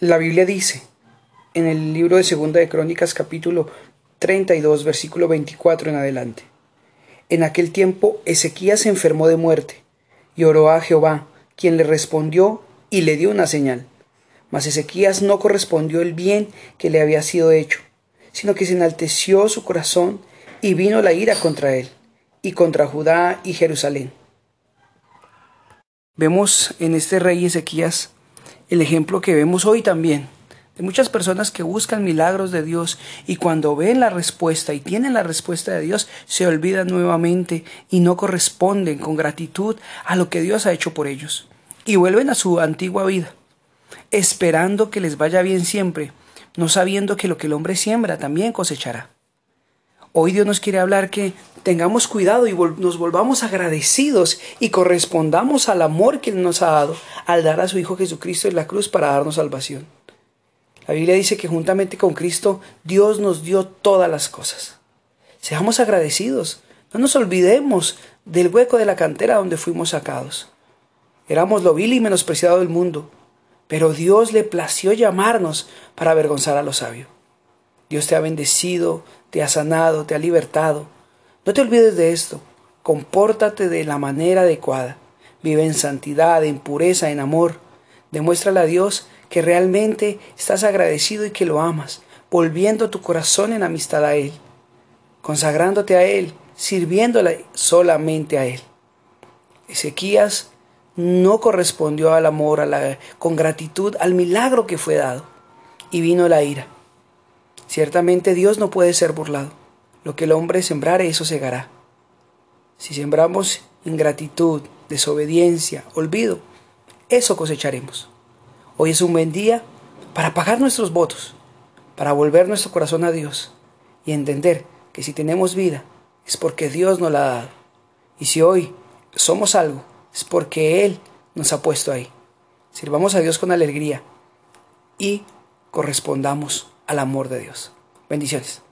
La Biblia dice en el libro de Segunda de Crónicas capítulo 32 versículo 24 en adelante. En aquel tiempo Ezequías se enfermó de muerte y oró a Jehová, quien le respondió y le dio una señal. Mas Ezequías no correspondió el bien que le había sido hecho, sino que se enalteció su corazón y vino la ira contra él y contra Judá y Jerusalén. Vemos en este rey Ezequías el ejemplo que vemos hoy también de muchas personas que buscan milagros de Dios y cuando ven la respuesta y tienen la respuesta de Dios se olvidan nuevamente y no corresponden con gratitud a lo que Dios ha hecho por ellos y vuelven a su antigua vida esperando que les vaya bien siempre, no sabiendo que lo que el hombre siembra también cosechará. Hoy Dios nos quiere hablar que tengamos cuidado y nos volvamos agradecidos y correspondamos al amor que Él nos ha dado al dar a su Hijo Jesucristo en la cruz para darnos salvación. La Biblia dice que juntamente con Cristo Dios nos dio todas las cosas. Seamos agradecidos, no nos olvidemos del hueco de la cantera donde fuimos sacados. Éramos lo vil y menospreciado del mundo, pero Dios le plació llamarnos para avergonzar a los sabios. Dios te ha bendecido, te ha sanado, te ha libertado. No te olvides de esto. Compórtate de la manera adecuada. Vive en santidad, en pureza, en amor. Demuéstrale a Dios que realmente estás agradecido y que lo amas, volviendo tu corazón en amistad a Él, consagrándote a Él, sirviéndole solamente a Él. Ezequías no correspondió al amor, con gratitud al milagro que fue dado, y vino la ira. Ciertamente Dios no puede ser burlado. Lo que el hombre sembrare, eso segará. Si sembramos ingratitud, desobediencia, olvido, eso cosecharemos. Hoy es un buen día para pagar nuestros votos, para volver nuestro corazón a Dios y entender que si tenemos vida es porque Dios nos la ha dado. Y si hoy somos algo, es porque Él nos ha puesto ahí. Sirvamos a Dios con alegría y correspondamos al amor de Dios. Bendiciones.